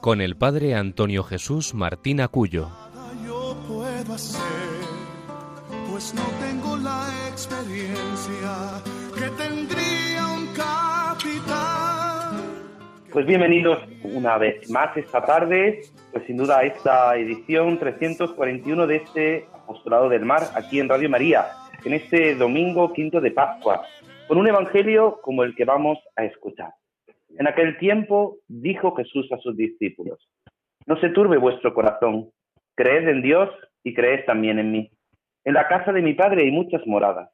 con el padre Antonio Jesús Martín Acuyo. Yo puedo hacer, pues no tengo la experiencia que tendría un capitán. Pues bienvenidos una vez más esta tarde, pues sin duda a esta edición 341 de este Apostolado del Mar aquí en Radio María, en este domingo quinto de Pascua, con un evangelio como el que vamos a escuchar. En aquel tiempo dijo Jesús a sus discípulos, no se turbe vuestro corazón, creed en Dios y creed también en mí. En la casa de mi Padre hay muchas moradas.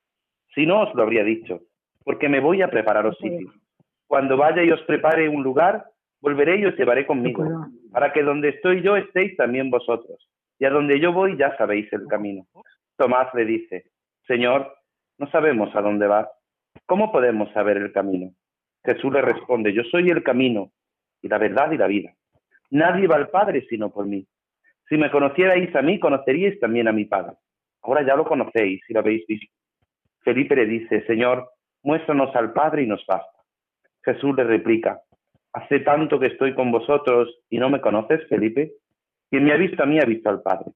Si no os lo habría dicho, porque me voy a prepararos sitio. Cuando vaya y os prepare un lugar, volveré y os llevaré conmigo, para que donde estoy yo estéis también vosotros. Y a donde yo voy ya sabéis el camino. Tomás le dice, Señor, no sabemos a dónde vas. ¿Cómo podemos saber el camino? Jesús le responde, yo soy el camino y la verdad y la vida. Nadie va al Padre sino por mí. Si me conocierais a mí, conoceríais también a mi Padre. Ahora ya lo conocéis y lo habéis visto. Felipe le dice, Señor, muéstranos al Padre y nos basta. Jesús le replica, hace tanto que estoy con vosotros y no me conoces, Felipe. Quien me ha visto a mí ha visto al Padre.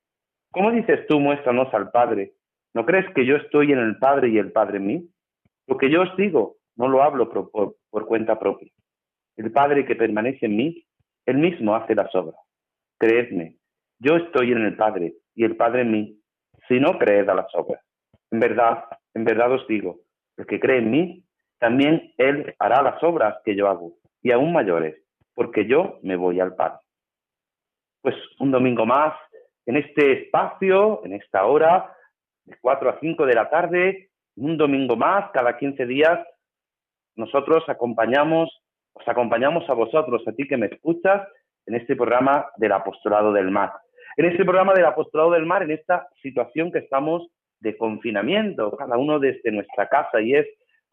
¿Cómo dices tú, muéstranos al Padre? ¿No crees que yo estoy en el Padre y el Padre en mí? Lo que yo os digo, no lo hablo por, por, cuenta propia. El Padre que permanece en mí, él mismo hace las obras. Creedme, yo estoy en el Padre y el Padre en mí, si no creed a las obras. En verdad, en verdad os digo, el que cree en mí, también él hará las obras que yo hago, y aún mayores, porque yo me voy al Padre. Pues un domingo más, en este espacio, en esta hora, de 4 a 5 de la tarde, un domingo más, cada 15 días, nosotros acompañamos, os acompañamos a vosotros, a ti que me escuchas, en este programa del Apostolado del Mar. En este programa del Apostolado del Mar, en esta situación que estamos de confinamiento, cada uno desde nuestra casa, y es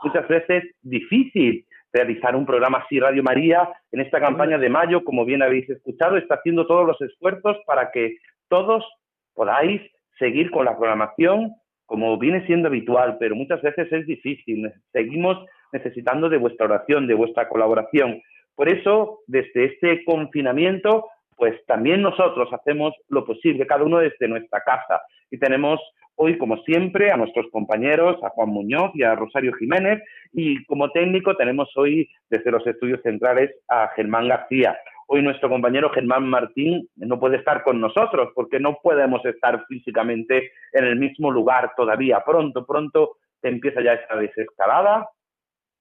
muchas veces difícil realizar un programa así, Radio María, en esta campaña de mayo, como bien habéis escuchado, está haciendo todos los esfuerzos para que todos podáis seguir con la programación como viene siendo habitual, pero muchas veces es difícil. Seguimos necesitando de vuestra oración, de vuestra colaboración. Por eso, desde este confinamiento, pues también nosotros hacemos lo posible, cada uno desde nuestra casa. Y tenemos hoy, como siempre, a nuestros compañeros, a Juan Muñoz y a Rosario Jiménez, y como técnico tenemos hoy desde los estudios centrales a Germán García. Hoy nuestro compañero Germán Martín no puede estar con nosotros porque no podemos estar físicamente en el mismo lugar todavía. Pronto, pronto empieza ya esta desescalada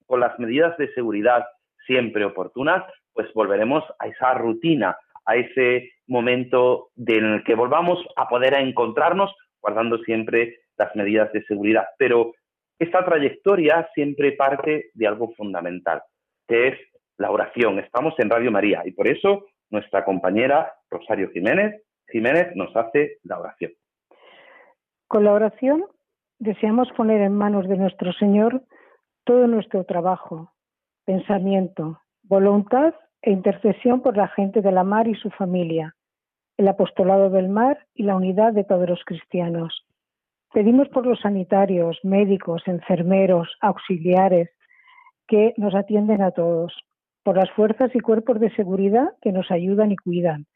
con las medidas de seguridad siempre oportunas, pues volveremos a esa rutina, a ese momento en el que volvamos a poder encontrarnos guardando siempre las medidas de seguridad. Pero esta trayectoria siempre parte de algo fundamental, que es la oración. Estamos en Radio María y por eso nuestra compañera Rosario Jiménez, Jiménez nos hace la oración. Con la oración deseamos poner en manos de nuestro Señor todo nuestro trabajo, pensamiento, voluntad e intercesión por la gente de la mar y su familia, el apostolado del mar y la unidad de todos los cristianos. Pedimos por los sanitarios, médicos, enfermeros, auxiliares, que nos atienden a todos, por las fuerzas y cuerpos de seguridad que nos ayudan y cuidan,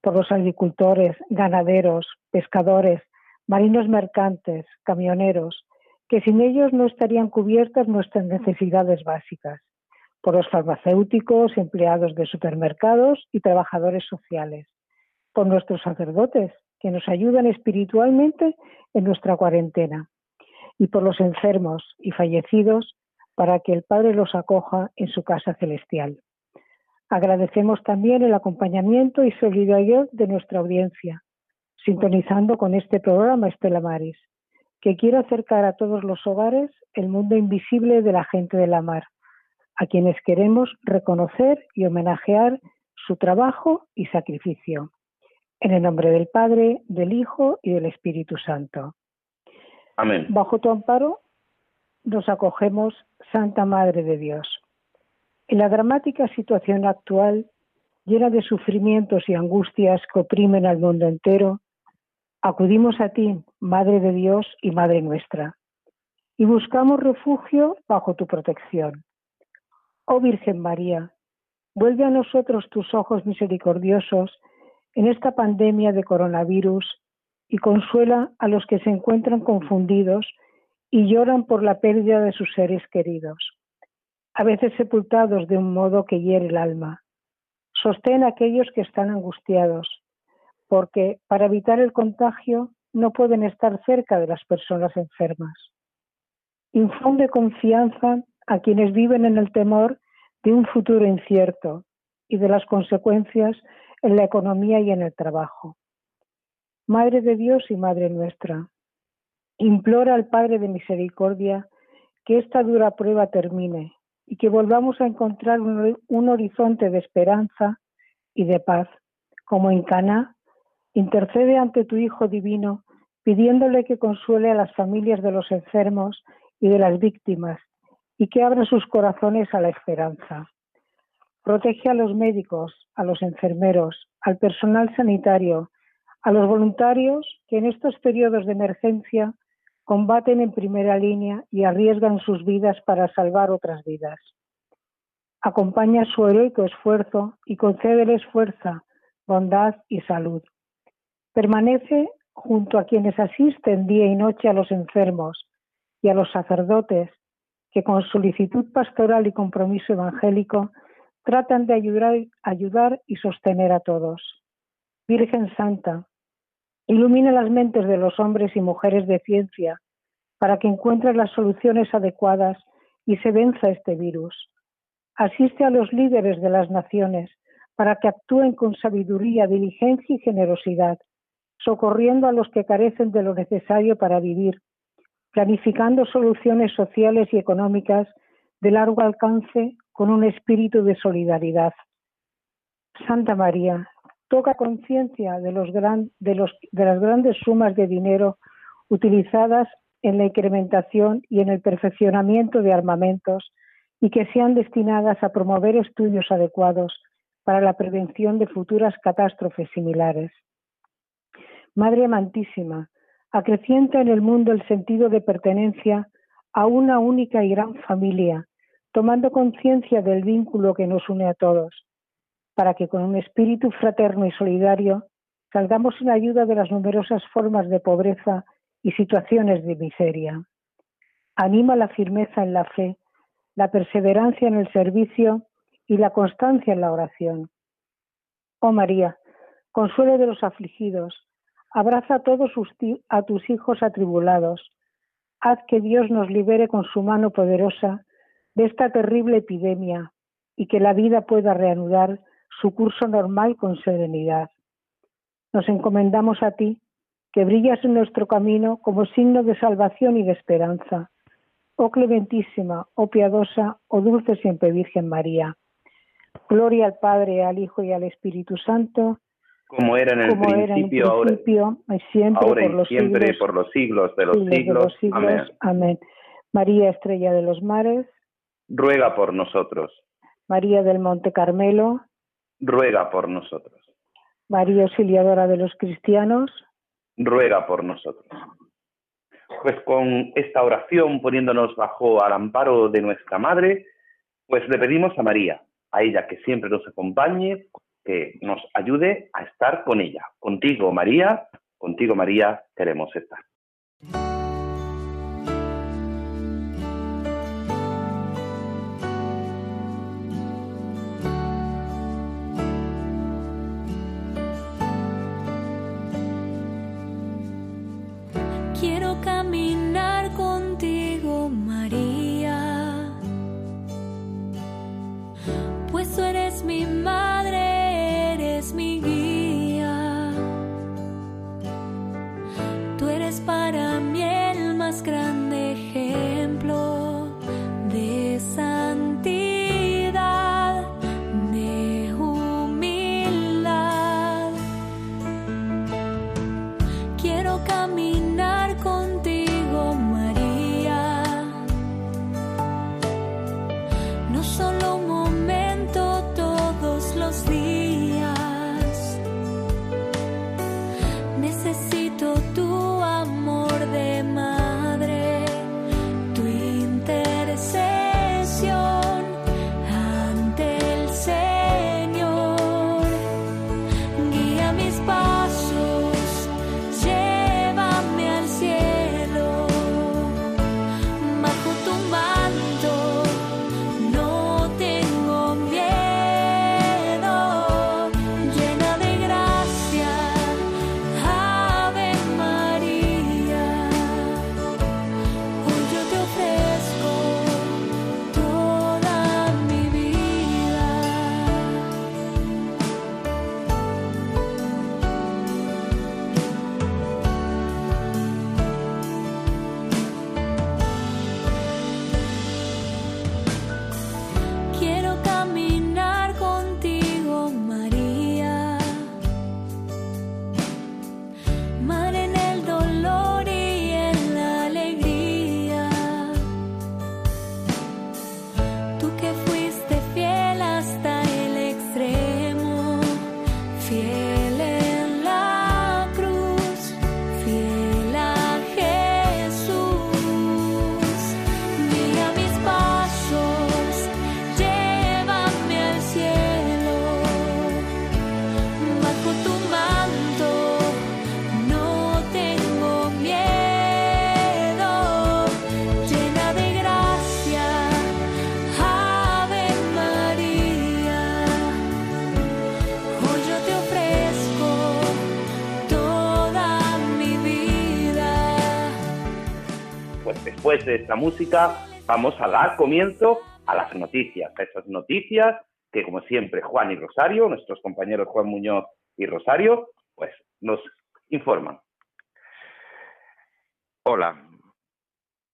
por los agricultores, ganaderos, pescadores, marinos mercantes, camioneros, que sin ellos no estarían cubiertas nuestras necesidades básicas, por los farmacéuticos, empleados de supermercados y trabajadores sociales, por nuestros sacerdotes, que nos ayudan espiritualmente en nuestra cuarentena, y por los enfermos y fallecidos para que el Padre los acoja en su casa celestial. Agradecemos también el acompañamiento y solidaridad de nuestra audiencia, sintonizando con este programa Estela Maris que quiere acercar a todos los hogares el mundo invisible de la gente de la mar, a quienes queremos reconocer y homenajear su trabajo y sacrificio. En el nombre del Padre, del Hijo y del Espíritu Santo. Amén. Bajo tu amparo nos acogemos, Santa Madre de Dios. En la dramática situación actual, llena de sufrimientos y angustias que oprimen al mundo entero, acudimos a ti, Madre de Dios y Madre nuestra, y buscamos refugio bajo tu protección. Oh Virgen María, vuelve a nosotros tus ojos misericordiosos en esta pandemia de coronavirus y consuela a los que se encuentran confundidos y lloran por la pérdida de sus seres queridos, a veces sepultados de un modo que hiere el alma. Sostén a aquellos que están angustiados, porque para evitar el contagio no pueden estar cerca de las personas enfermas. Infunde confianza a quienes viven en el temor de un futuro incierto y de las consecuencias en la economía y en el trabajo. Madre de Dios y Madre nuestra, implora al Padre de Misericordia que esta dura prueba termine y que volvamos a encontrar un, un horizonte de esperanza y de paz, como en Cana, intercede ante tu Hijo divino, pidiéndole que consuele a las familias de los enfermos y de las víctimas y que abra sus corazones a la esperanza. Protege a los médicos, a los enfermeros, al personal sanitario, a los voluntarios que en estos periodos de emergencia combaten en primera línea y arriesgan sus vidas para salvar otras vidas. Acompaña su heroico esfuerzo y concédeles fuerza, bondad y salud. Permanece junto a quienes asisten día y noche a los enfermos y a los sacerdotes que con solicitud pastoral y compromiso evangélico tratan de ayudar, y sostener a todos. Virgen Santa, ilumina las mentes de los hombres y mujeres de ciencia para que encuentren las soluciones adecuadas y se venza este virus. Asiste a los líderes de las naciones para que actúen con sabiduría, diligencia y generosidad, socorriendo a los que carecen de lo necesario para vivir, planificando soluciones sociales y económicas de largo alcance con un espíritu de solidaridad. Santa María, toca conciencia de, las grandes sumas de dinero utilizadas en la incrementación y en el perfeccionamiento de armamentos y que sean destinadas a promover estudios adecuados para la prevención de futuras catástrofes similares. Madre amantísima, acrecienta en el mundo el sentido de pertenencia a una única y gran familia, tomando conciencia del vínculo que nos une a todos, para que con un espíritu fraterno y solidario salgamos en ayuda de las numerosas formas de pobreza y situaciones de miseria. Anima la firmeza en la fe, la perseverancia en el servicio y la constancia en la oración. Oh María, consuelo de los afligidos, abraza a todos a tus hijos atribulados, haz que Dios nos libere con su mano poderosa de esta terrible epidemia y que la vida pueda reanudar su curso normal con serenidad. Nos encomendamos a ti, que brillas en nuestro camino como signo de salvación y de esperanza. Oh clementísima, oh piadosa, oh dulce siempre Virgen María. Gloria al Padre, al Hijo y al Espíritu Santo. Como era en el principio, ahora, y siempre, por, los siempre siglos, por los siglos de los siglos. Amén. Amén. María, estrella de los mares ruega por nosotros. María del Monte Carmelo, ruega por nosotros. María Auxiliadora de los Cristianos, ruega por nosotros. Pues con esta oración, poniéndonos bajo al amparo de nuestra Madre, pues le pedimos a María, a ella que siempre nos acompañe, que nos ayude a estar con ella. Contigo, María, contigo, María, queremos estar. Después de esta música vamos a dar comienzo a las noticias, a esas noticias que como siempre Juan y Rosario, nuestros compañeros Juan Muñoz y Rosario, pues nos informan. Hola,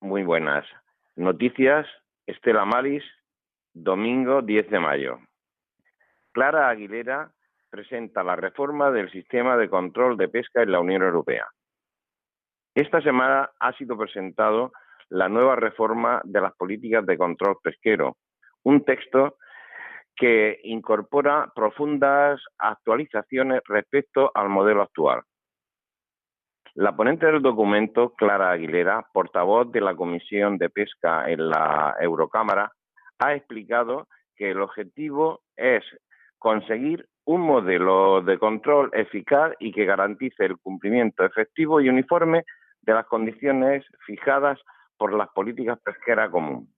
muy buenas. Noticias, Estela Maris, domingo 10 de mayo. Clara Aguilera presenta la reforma del sistema de control de pesca en la Unión Europea. Esta semana ha sido presentado la nueva reforma de las políticas de control pesquero, un texto que incorpora profundas actualizaciones respecto al modelo actual. La ponente del documento, Clara Aguilera, portavoz de la Comisión de Pesca en la Eurocámara, ha explicado que el objetivo es conseguir un modelo de control eficaz y que garantice el cumplimiento efectivo y uniforme de las condiciones fijadas por las políticas pesqueras común.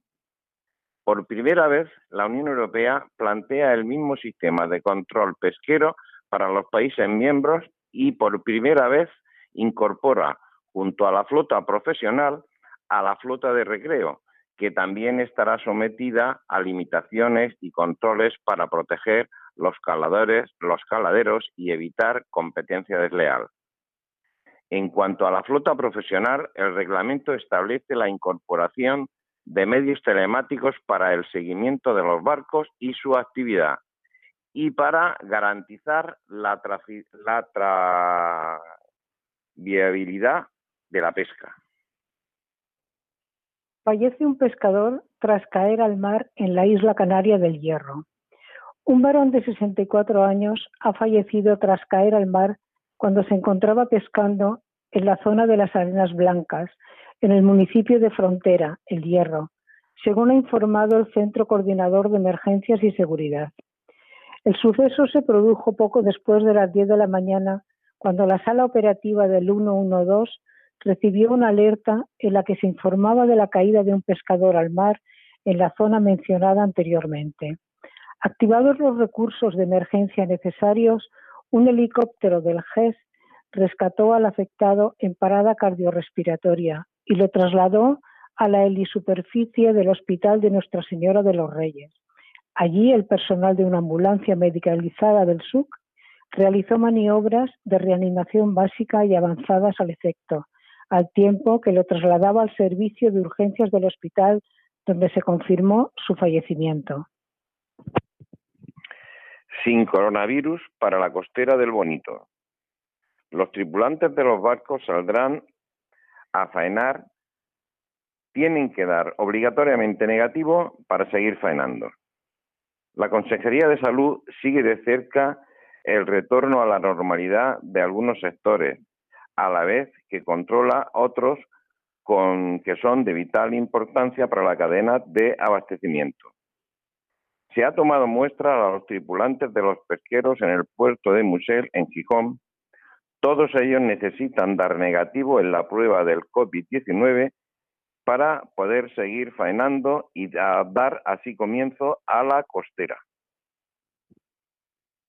Por primera vez, la Unión Europea plantea el mismo sistema de control pesquero para los países miembros y por primera vez incorpora junto a la flota profesional a la flota de recreo, que también estará sometida a limitaciones y controles para proteger los caladores, los caladeros y evitar competencia desleal. En cuanto a la flota profesional, el reglamento establece la incorporación de medios telemáticos para el seguimiento de los barcos y su actividad y para garantizar la, la viabilidad de la pesca. Fallece un pescador tras caer al mar en la isla canaria del Hierro. Un varón de 64 años ha fallecido tras caer al mar cuando se encontraba pescando en la zona de las Arenas Blancas, en el municipio de Frontera, El Hierro, según ha informado el Centro Coordinador de Emergencias y Seguridad. El suceso se produjo poco después de las 10 de la mañana, cuando la sala operativa del 112 recibió una alerta en la que se informaba de la caída de un pescador al mar en la zona mencionada anteriormente. Activados los recursos de emergencia necesarios, un helicóptero del GES rescató al afectado en parada cardiorrespiratoria y lo trasladó a la helisuperficie del Hospital de Nuestra Señora de los Reyes. Allí el personal de una ambulancia medicalizada del SUC realizó maniobras de reanimación básica y avanzadas al efecto, al tiempo que lo trasladaba al servicio de urgencias del hospital donde se confirmó su fallecimiento. Sin coronavirus para la costera del Bonito. Los tripulantes de los barcos saldrán a faenar, tienen que dar obligatoriamente negativo para seguir faenando. La Consejería de Salud sigue de cerca el retorno a la normalidad de algunos sectores, a la vez que controla otros con, que son de vital importancia para la cadena de abastecimiento. Se ha tomado muestra a los tripulantes de los pesqueros en el puerto de Musel, en Gijón, todos ellos necesitan dar negativo en la prueba del COVID-19 para poder seguir faenando y dar así comienzo a la costera.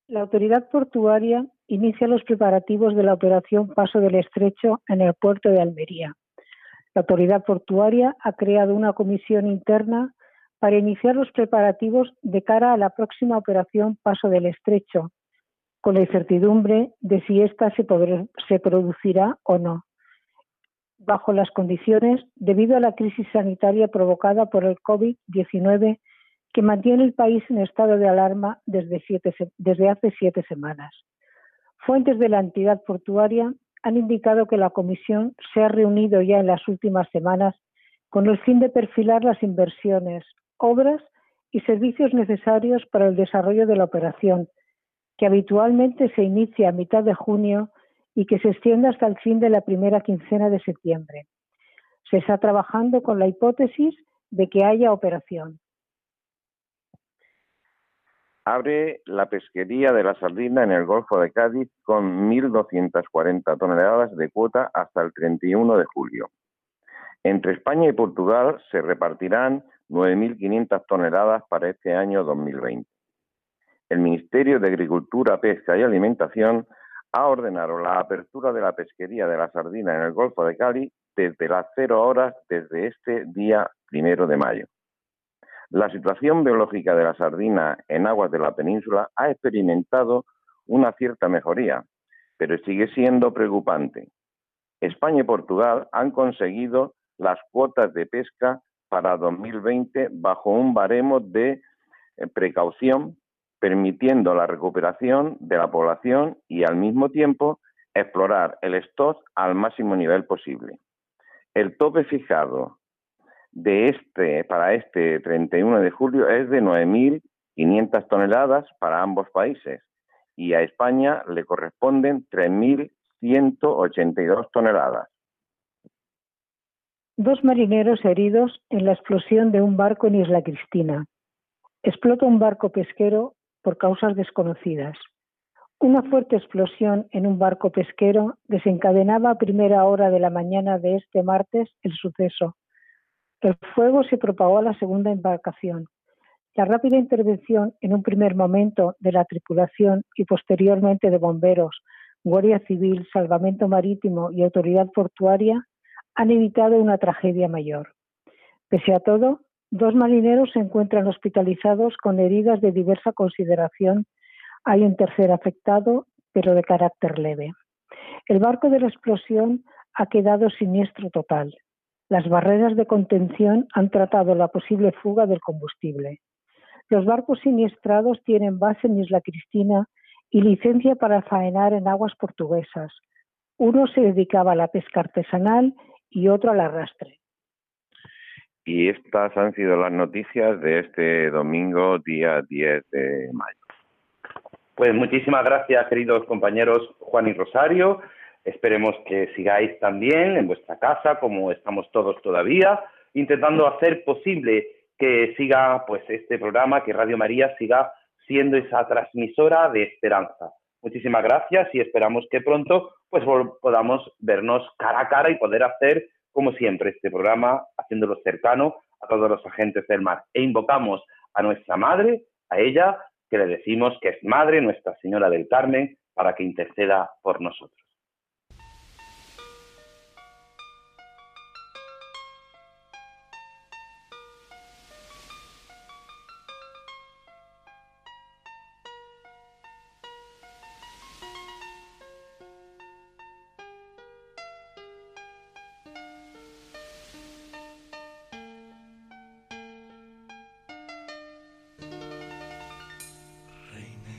La autoridad portuaria inicia los preparativos de la operación Paso del Estrecho en el puerto de Almería. La autoridad portuaria ha creado una comisión interna para iniciar los preparativos de cara a la próxima operación Paso del Estrecho, con la incertidumbre de si ésta se, producirá o no, bajo las condiciones debido a la crisis sanitaria provocada por el COVID-19 que mantiene el país en estado de alarma desde hace siete semanas. Fuentes de la entidad portuaria han indicado que la Comisión se ha reunido ya en las últimas semanas con el fin de perfilar las inversiones, obras y servicios necesarios para el desarrollo de la operación, que habitualmente se inicia a mitad de junio y que se extiende hasta el fin de la primera quincena de septiembre. Se está trabajando con la hipótesis de que haya operación. Abre la pesquería de la sardina en el Golfo de Cádiz con 1.240 toneladas de cuota hasta el 31 de julio. Entre España y Portugal se repartirán 9.500 toneladas para este año 2020 el Ministerio de Agricultura, Pesca y Alimentación ha ordenado la apertura de la pesquería de la sardina en el Golfo de Cali desde las cero horas desde este día primero de mayo. La situación biológica de la sardina en aguas de la península ha experimentado una cierta mejoría, pero sigue siendo preocupante. España y Portugal han conseguido las cuotas de pesca para 2020 bajo un baremo de eh, precaución, permitiendo la recuperación de la población y al mismo tiempo explorar el stock al máximo nivel posible. El tope fijado de este para este 31 de julio es de 9.500 toneladas para ambos países y a España le corresponden 3.182 toneladas. Dos marineros heridos en la explosión de un barco en Isla Cristina. Explota un barco pesquero por causas desconocidas. Una fuerte explosión en un barco pesquero desencadenaba a primera hora de la mañana de este martes el suceso. El fuego se propagó a la segunda embarcación. La rápida intervención en un primer momento de la tripulación y posteriormente de bomberos, Guardia Civil, Salvamento Marítimo y Autoridad Portuaria han evitado una tragedia mayor. Pese a todo, dos marineros se encuentran hospitalizados con heridas de diversa consideración hay un tercer afectado, pero de carácter leve. El barco de la explosión ha quedado siniestro total. Las barreras de contención han tratado la posible fuga del combustible. Los barcos siniestrados tienen base en Isla Cristina y licencia para faenar en aguas portuguesas. Uno se dedicaba a la pesca artesanal y otro al arrastre. Y estas han sido las noticias de este domingo, día 10 de mayo. Pues muchísimas gracias, queridos compañeros Juan y Rosario. Esperemos que sigáis también en vuestra casa, como estamos todos todavía, intentando hacer posible que siga pues este programa, que Radio María siga siendo esa transmisora de esperanza. Muchísimas gracias y esperamos que pronto pues podamos vernos cara a cara y poder hacer como siempre este programa haciéndolo cercano a todos los agentes del mar. E invocamos a nuestra madre, a ella que le decimos que es Madre Nuestra Señora del Carmen para que interceda por nosotros.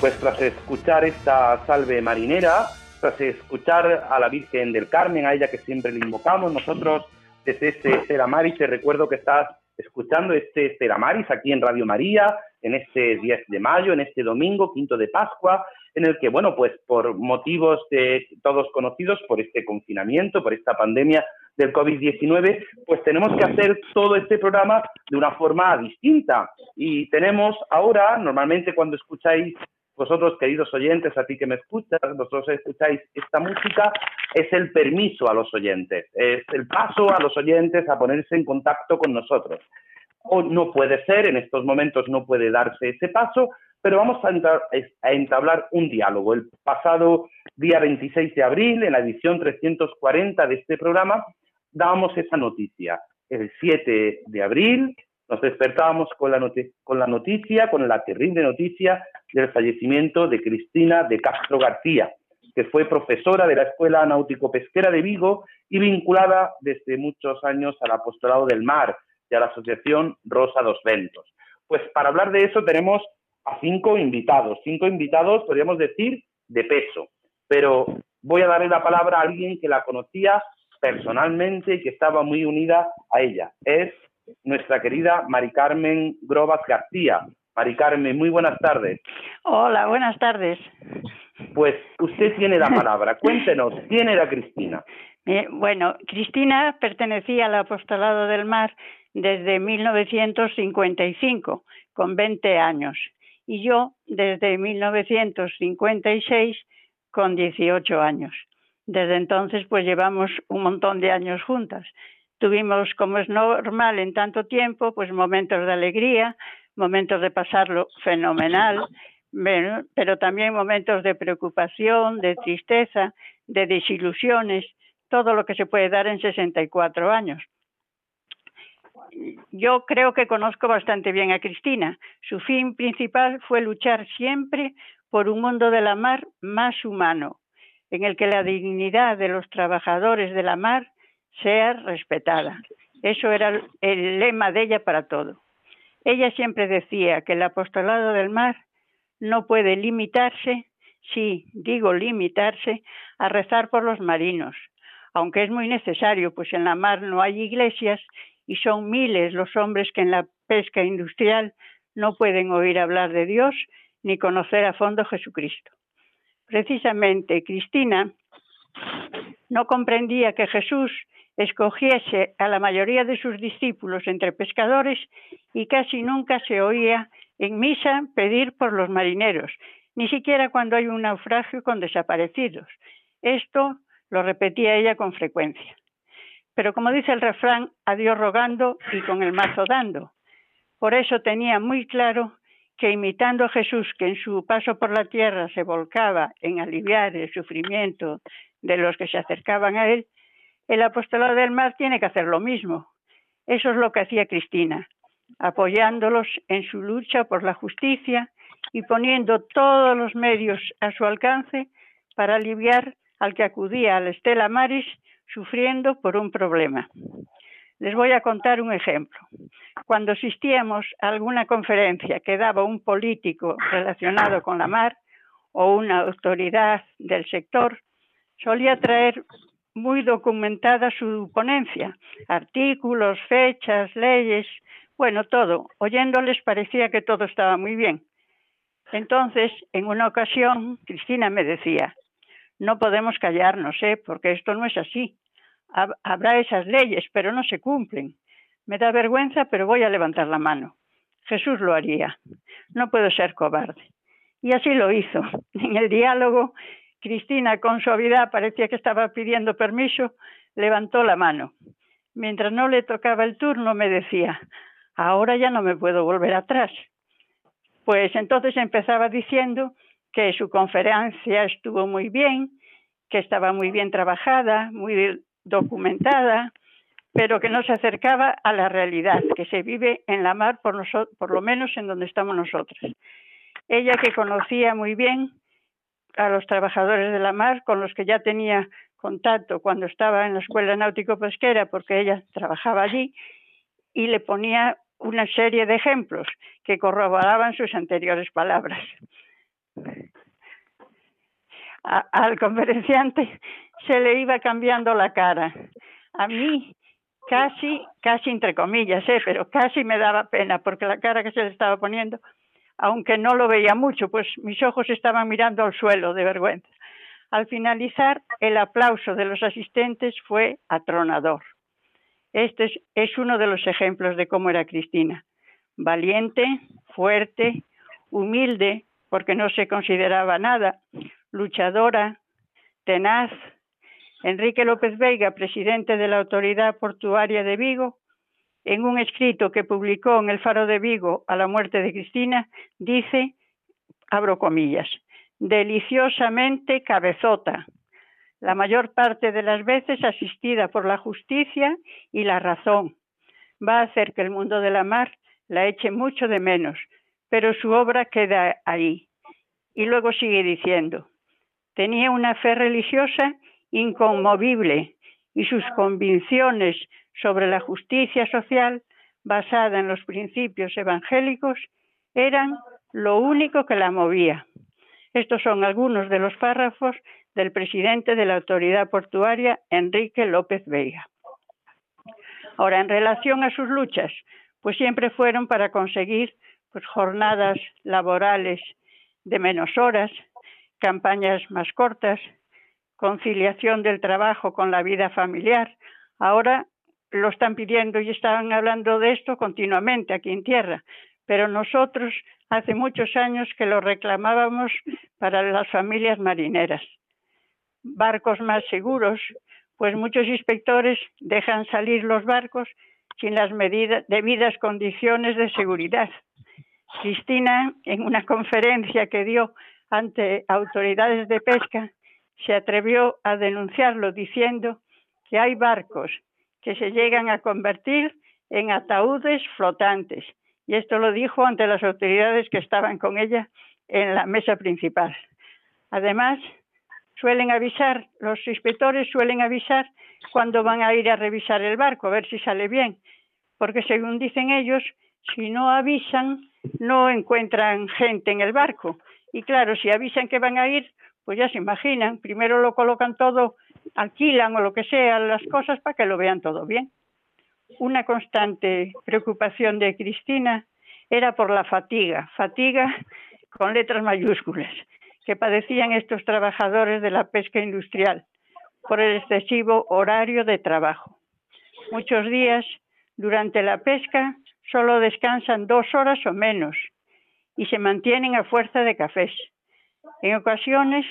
pues tras escuchar esta salve marinera, tras escuchar a la Virgen del Carmen, a ella que siempre le invocamos, nosotros desde este Ceramaris te recuerdo que estás escuchando este Ceramaris aquí en Radio María, en este 10 de mayo, en este domingo, quinto de Pascua, en el que, bueno, pues por motivos de todos conocidos, por este confinamiento, por esta pandemia del COVID-19, pues tenemos que hacer todo este programa de una forma distinta. Y tenemos ahora, normalmente cuando escucháis vosotros, queridos oyentes, a ti que me escuchas, vosotros escucháis esta música, es el permiso a los oyentes, es el paso a los oyentes a ponerse en contacto con nosotros. O no puede ser, en estos momentos no puede darse ese paso, pero vamos a, entablar un diálogo. El pasado día 26 de abril, en la edición 340 de este programa, dábamos esa noticia. El 7 de abril nos despertábamos con la, con la noticia, con la terrible noticia del fallecimiento de Cristina de Castro García, que fue profesora de la Escuela Náutico-Pesquera de Vigo y vinculada desde muchos años al Apostolado del Mar y a la Asociación Rosa dos Ventos. Pues para hablar de eso tenemos a cinco invitados, cinco invitados, podríamos decir, de peso. Pero voy a darle la palabra a alguien que la conocía personalmente y que estaba muy unida a ella. Es nuestra querida Mari Carmen Grobas García. Mari Carmen, muy buenas tardes. Hola, buenas tardes. Pues usted tiene la palabra. Cuéntenos, ¿quién era Cristina? Eh, bueno, Cristina pertenecía al apostolado del mar desde 1955, con 20 años, y yo desde 1956, con 18 años. Desde entonces, pues llevamos un montón de años juntas. Tuvimos, como es normal en tanto tiempo, pues momentos de alegría, momentos de pasarlo fenomenal, pero también momentos de preocupación, de tristeza, de desilusiones, todo lo que se puede dar en 64 años. Yo creo que conozco bastante bien a Cristina. Su fin principal fue luchar siempre por un mundo de la mar más humano, en el que la dignidad de los trabajadores de la mar sea respetada. Eso era el lema de ella para todo. Ella siempre decía que el apostolado del mar no puede limitarse, sí, digo limitarse, a rezar por los marinos, aunque es muy necesario, pues en la mar no hay iglesias y son miles los hombres que en la pesca industrial no pueden oír hablar de Dios ni conocer a fondo Jesucristo. Precisamente Cristina no comprendía que Jesús escogiese a la mayoría de sus discípulos entre pescadores y casi nunca se oía en misa pedir por los marineros, ni siquiera cuando hay un naufragio con desaparecidos. Esto lo repetía ella con frecuencia. Pero como dice el refrán, a Dios rogando y con el mazo dando. Por eso tenía muy claro que imitando a Jesús, que en su paso por la tierra se volcaba en aliviar el sufrimiento de los que se acercaban a él, el apostolado del mar tiene que hacer lo mismo. Eso es lo que hacía Cristina, apoyándolos en su lucha por la justicia y poniendo todos los medios a su alcance para aliviar al que acudía a la Estela Maris sufriendo por un problema. Les voy a contar un ejemplo. Cuando asistíamos a alguna conferencia que daba un político relacionado con la mar o una autoridad del sector, solía traer muy documentada su ponencia, artículos, fechas, leyes, bueno, todo. Oyéndoles parecía que todo estaba muy bien. Entonces, en una ocasión, Cristina me decía, no podemos callarnos, ¿eh? porque esto no es así habrá esas leyes, pero no se cumplen. Me da vergüenza, pero voy a levantar la mano. Jesús lo haría. No puedo ser cobarde. Y así lo hizo. En el diálogo, Cristina, con suavidad, parecía que estaba pidiendo permiso, levantó la mano. Mientras no le tocaba el turno, me decía, ahora ya no me puedo volver atrás. Pues entonces empezaba diciendo que su conferencia estuvo muy bien, que estaba muy bien trabajada, muy documentada, pero que no se acercaba a la realidad que se vive en la mar, por, por lo menos en donde estamos nosotros. Ella que conocía muy bien a los trabajadores de la mar, con los que ya tenía contacto cuando estaba en la escuela náutico-pesquera, porque ella trabajaba allí, y le ponía una serie de ejemplos que corroboraban sus anteriores palabras. al conferenciante se le iba cambiando la cara. A mí casi, casi entre comillas, ¿eh? pero casi me daba pena porque la cara que se le estaba poniendo, aunque no lo veía mucho, pues mis ojos estaban mirando al suelo de vergüenza. Al finalizar, el aplauso de los asistentes fue atronador. Este es uno de los ejemplos de cómo era Cristina. Valiente, fuerte, humilde, porque no se consideraba nada, luchadora, tenaz. Enrique López Veiga, presidente de la Autoridad Portuaria de Vigo, en un escrito que publicó en el Faro de Vigo a la muerte de Cristina, dice, abro comillas, deliciosamente cabezota, la mayor parte de las veces asistida por la justicia y la razón. Va a hacer que el mundo de la mar la eche mucho de menos, pero su obra queda ahí. Y luego sigue diciendo, tenía una fe religiosa inconmovible y sus convicciones sobre la justicia social basada en los principios evangélicos eran lo único que la movía. Estos son algunos de los párrafos del presidente de la autoridad portuaria, Enrique López Veiga. Ahora, en relación a sus luchas, pues siempre fueron para conseguir pues, jornadas laborales de menos horas, campañas más cortas, conciliación del trabajo con la vida familiar. Ahora lo están pidiendo y están hablando de esto continuamente aquí en tierra, pero nosotros hace muchos años que lo reclamábamos para las familias marineras. Barcos más seguros, pues muchos inspectores dejan salir los barcos sin las medidas, debidas condiciones de seguridad. Cristina, en una conferencia que dio ante autoridades de pesca, se atrevió a denunciarlo diciendo que hay barcos que se llegan a convertir en ataúdes flotantes. Y esto lo dijo ante las autoridades que estaban con ella en la mesa principal. Además, suelen avisar, los inspectores suelen avisar cuando van a ir a revisar el barco, a ver si sale bien, porque según dicen ellos, si no avisan, no encuentran gente en el barco. Y claro, si avisan que van a ir, pues ya se imaginan, primero lo colocan todo, alquilan o lo que sea las cosas para que lo vean todo bien. Una constante preocupación de Cristina era por la fatiga, fatiga con letras mayúsculas, que padecían estos trabajadores de la pesca industrial por el excesivo horario de trabajo. Muchos días durante la pesca solo descansan dos horas o menos y se mantienen a fuerza de cafés. En ocasiones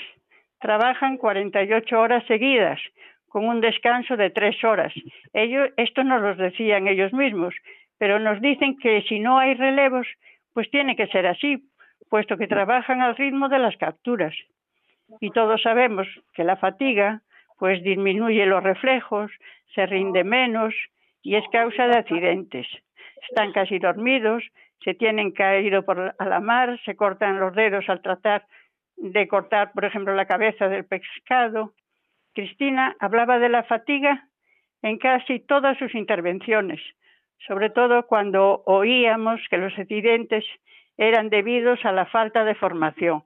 trabajan 48 horas seguidas, con un descanso de tres horas. Ellos, esto nos lo decían ellos mismos, pero nos dicen que si no hay relevos, pues tiene que ser así, puesto que trabajan al ritmo de las capturas. Y todos sabemos que la fatiga, pues disminuye los reflejos, se rinde menos y es causa de accidentes. Están casi dormidos, se tienen caído por a la mar, se cortan los dedos al tratar de cortar, por ejemplo, la cabeza del pescado. Cristina hablaba de la fatiga en casi todas sus intervenciones, sobre todo cuando oíamos que los accidentes eran debidos a la falta de formación.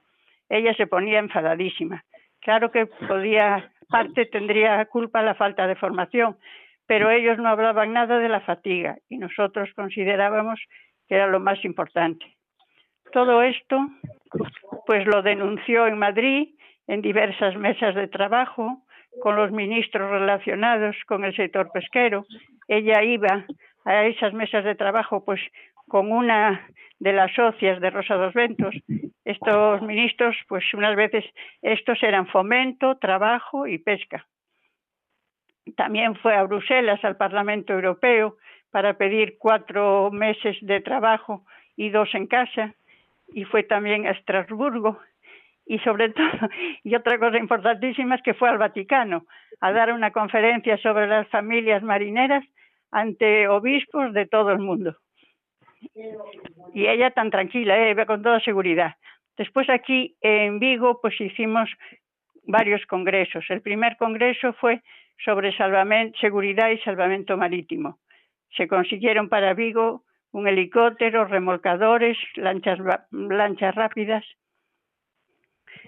Ella se ponía enfadadísima. Claro que podía, parte tendría culpa la falta de formación, pero ellos no hablaban nada de la fatiga y nosotros considerábamos que era lo más importante. Todo esto, pues lo denunció en Madrid en diversas mesas de trabajo con los ministros relacionados con el sector pesquero. Ella iba a esas mesas de trabajo, pues con una de las socias de Rosa dos Ventos. Estos ministros, pues unas veces estos eran fomento, trabajo y pesca. También fue a Bruselas, al Parlamento Europeo, para pedir cuatro meses de trabajo y dos en casa y fue también a Estrasburgo y sobre todo, y otra cosa importantísima es que fue al Vaticano a dar una conferencia sobre las familias marineras ante obispos de todo el mundo. Y ella tan tranquila, eh, con toda seguridad. Después aquí en Vigo pues hicimos varios congresos. El primer congreso fue sobre seguridad y salvamento marítimo. Se consiguieron para Vigo un helicóptero, remolcadores, lanchas, lanchas rápidas.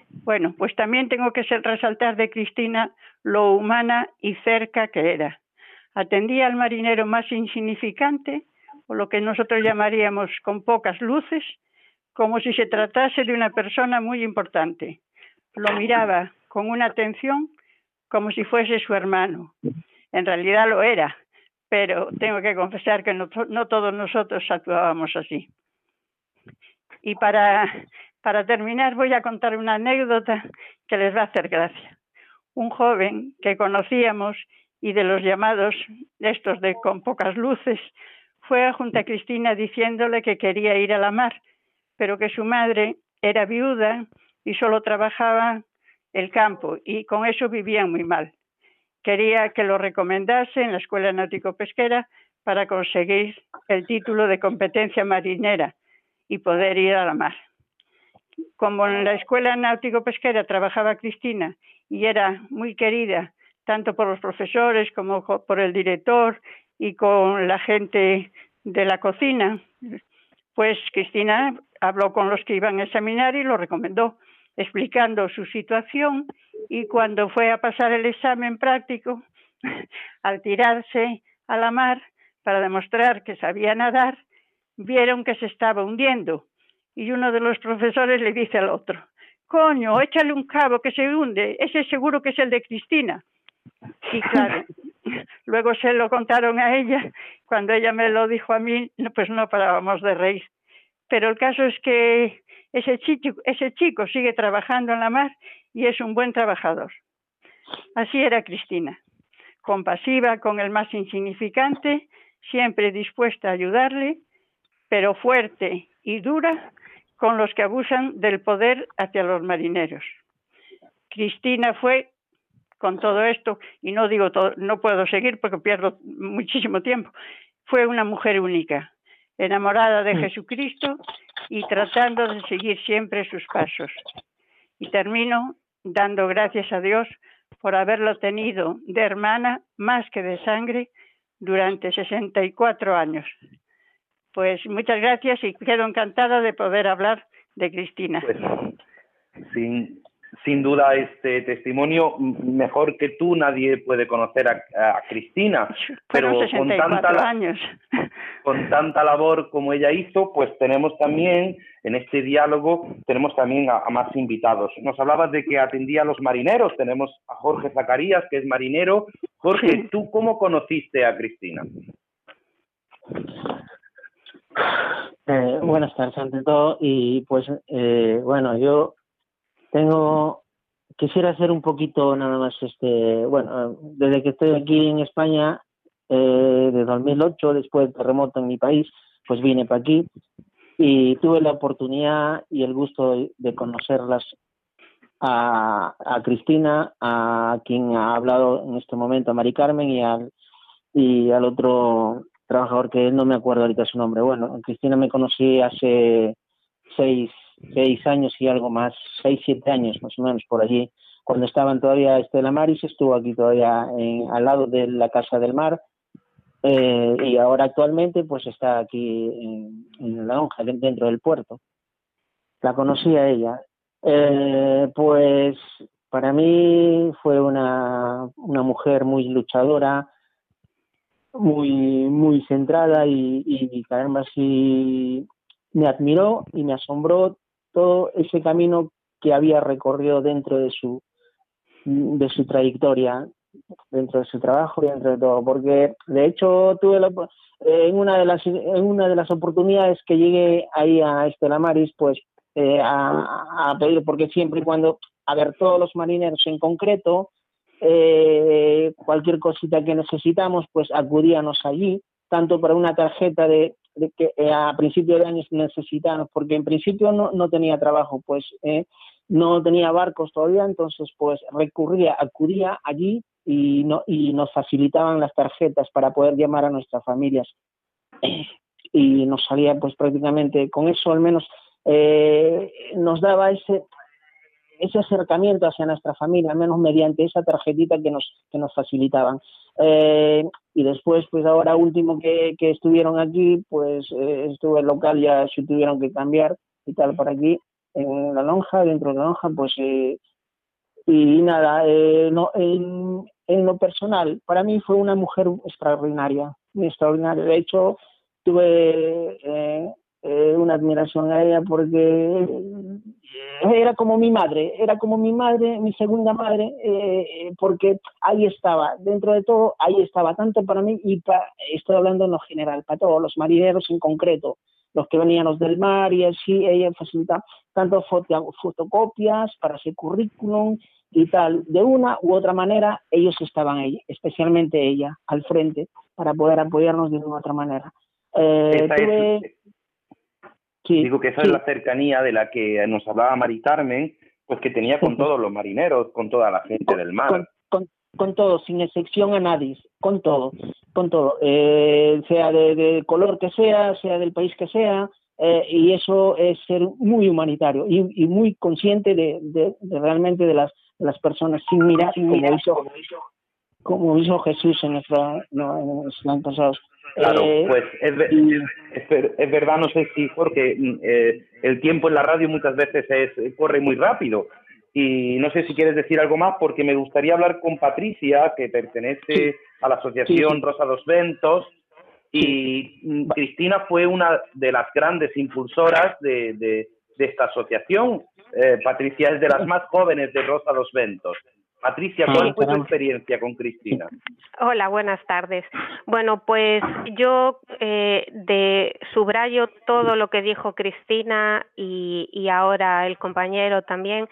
Bueno, pues también tengo que resaltar de Cristina lo humana y cerca que era. Atendía al marinero más insignificante, o lo que nosotros llamaríamos con pocas luces, como si se tratase de una persona muy importante. Lo miraba con una atención como si fuese su hermano. En realidad lo era, pero tengo que confesar que no, todos nosotros actuábamos así. Y para, para terminar voy a contar una anécdota que les va a hacer gracia. Un joven que conocíamos y de los llamados estos de con pocas luces, fue a junto a Cristina diciéndole que quería ir a la mar, pero que su madre era viuda y solo trabajaba el campo y con eso vivían muy mal quería que lo recomendase en la Escuela Náutico-Pesquera para conseguir el título de competencia marinera y poder ir a la mar. Como en la Escuela Náutico-Pesquera trabajaba Cristina y era muy querida tanto por los profesores como por el director y con la gente de la cocina, pues Cristina habló con los que iban a examinar y lo recomendó explicando su situación y cuando fue a pasar el examen práctico, al tirarse a la mar para demostrar que sabía nadar, vieron que se estaba hundiendo y uno de los profesores le dice al otro, coño, échale un cabo que se hunde, ese seguro que es el de Cristina. Y claro, luego se lo contaron a ella, cuando ella me lo dijo a mí, pues no parábamos de reír. Pero el caso es que ese chico, ese chico sigue trabajando en la mar y es un buen trabajador. Así era Cristina, compasiva con el más insignificante, siempre dispuesta a ayudarle, pero fuerte y dura con los que abusan del poder hacia los marineros. Cristina fue con todo esto, y no digo todo, no puedo seguir porque pierdo muchísimo tiempo, fue una mujer única, enamorada de mm. Jesucristo y tratando de seguir siempre sus pasos. Y termino dando gracias a Dios por haberlo tenido de hermana más que de sangre durante 64 años. Pues muchas gracias y quedo encantada de poder hablar de Cristina. Pues, sin duda este testimonio mejor que tú nadie puede conocer a, Cristina pero con tanta años. Con tanta labor como ella hizo pues tenemos también en este diálogo tenemos también a, más invitados. Nos hablabas de que atendía a los marineros. Tenemos a Jorge Zacarías que es marinero. Jorge tú cómo conociste a Cristina eh, buenas tardes ante todo. Y pues eh, bueno yo tengo, quisiera hacer un poquito nada más, este, bueno, desde que estoy aquí en España, eh, de 2008, después del terremoto en mi país, pues vine para aquí y tuve la oportunidad y el gusto de conocerlas a, a, Cristina, a quien ha hablado en este momento, a Mari Carmen y al, y al otro trabajador que no me acuerdo ahorita su nombre. Bueno, Cristina me conocí hace seis, seis años y algo más, seis, siete años más o menos por allí, cuando estaban todavía Estela Maris, estuvo aquí todavía al lado de la Casa del Mar, eh, y ahora actualmente pues está aquí en, la lonja, dentro del puerto. La conocí a ella. Eh, pues para mí fue una, una mujer muy luchadora, muy muy centrada y, y caramba, si me admiró y me asombró todo ese camino que había recorrido dentro de su de su trayectoria dentro de su trabajo y dentro de todo porque de hecho tuve en una de las en una de las oportunidades que llegué ahí a Estela Maris pues eh, a, pedir porque siempre y cuando a ver todos los marineros en concreto eh, cualquier cosita que necesitamos pues acudíamos allí tanto para una tarjeta de que eh, a principio de año necesitábamos, porque en principio no, no tenía trabajo, pues eh, no tenía barcos todavía, entonces pues recurría, acudía allí y, no, y nos facilitaban las tarjetas para poder llamar a nuestras familias. Y nos salía pues prácticamente con eso al menos eh, nos daba ese ese acercamiento hacia nuestra familia, al menos mediante esa tarjetita que nos, que nos facilitaban. Eh, y después, pues ahora último que, estuvieron aquí, pues eh, estuve local, ya se tuvieron que cambiar y tal por aquí. en la lonja, dentro de la lonja, pues eh, y nada, eh, no, en, en, lo personal, para mí fue una mujer extraordinaria, extraordinaria. De hecho, tuve eh, eh, una admiración a ella porque era como mi madre, era como mi madre, mi segunda madre, eh, porque ahí estaba, dentro de todo, ahí estaba, tanto para mí y para, estoy hablando en lo general, para todos los marineros en concreto, los que venían del mar y así, ella facilita tanto fotocopias para ese currículum y tal, de una u otra manera, ellos estaban ahí, especialmente ella, al frente, para poder apoyarnos de una u otra manera. Eh, Digo que esa es la cercanía de la que nos hablaba Mari Carmen, pues que tenía con todos los marineros, con toda la gente del mar. Con, con, todo, sin excepción a nadie, con todo, con todo, eh, sea de, color que sea, sea del país que sea, eh, y eso es ser muy humanitario y, muy consciente de, de, realmente de las, las personas, sin mirar, como, hizo, como hizo Jesús en, nuestra, no, en los años pasados. Claro, eh, pues es, es, verdad, no sé si porque mm, eh, el tiempo en la radio muchas veces es, corre muy rápido. Y no sé si quieres decir algo más, porque me gustaría hablar con Patricia, que pertenece a la Asociación Rosa dos Ventos, y mm, Cristina fue una de las grandes impulsoras de, de, esta asociación. Eh, Patricia es de las más jóvenes de Rosa dos Ventos. Patricia, ¿cuál fue tu experiencia con Cristina? Hola, buenas tardes. Bueno, pues yo eh, de subrayo todo lo que dijo Cristina y, y ahora el compañero también.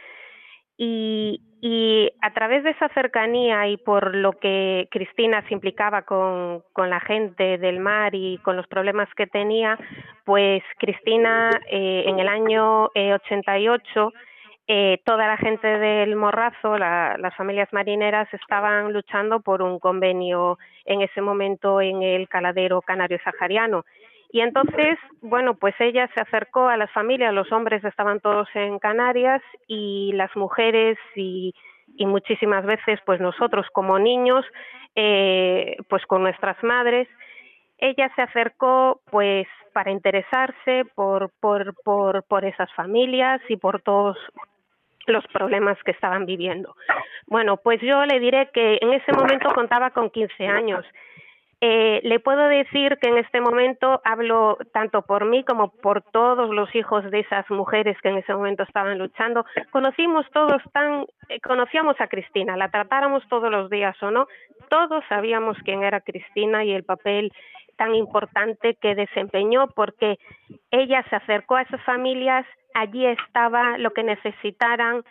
Y, y, a través de esa cercanía y por lo que Cristina se implicaba con, la gente del mar y con los problemas que tenía, pues Cristina eh, en el año eh, 88 eh, toda la gente del Morrazo, las familias marineras, estaban luchando por un convenio en ese momento en el caladero canario sahariano. Y entonces, bueno, pues ella se acercó a las familias, los hombres estaban todos en Canarias y las mujeres y, muchísimas veces, pues nosotros como niños, eh, pues con nuestras madres, ella se acercó pues para interesarse por, por, por, por esas familias y por todos los problemas que estaban viviendo. Bueno, pues yo le diré que en ese momento contaba con 15 años. Eh, le puedo decir que en este momento hablo tanto por mí como por todos los hijos de esas mujeres que en ese momento estaban luchando. Conocimos todos tan, eh, conocíamos a Cristina, la tratáramos todos los días o no, todos sabíamos quién era Cristina y el papel tan importante que desempeñó porque ella se acercó a esas familias allí estaba lo que necesitaran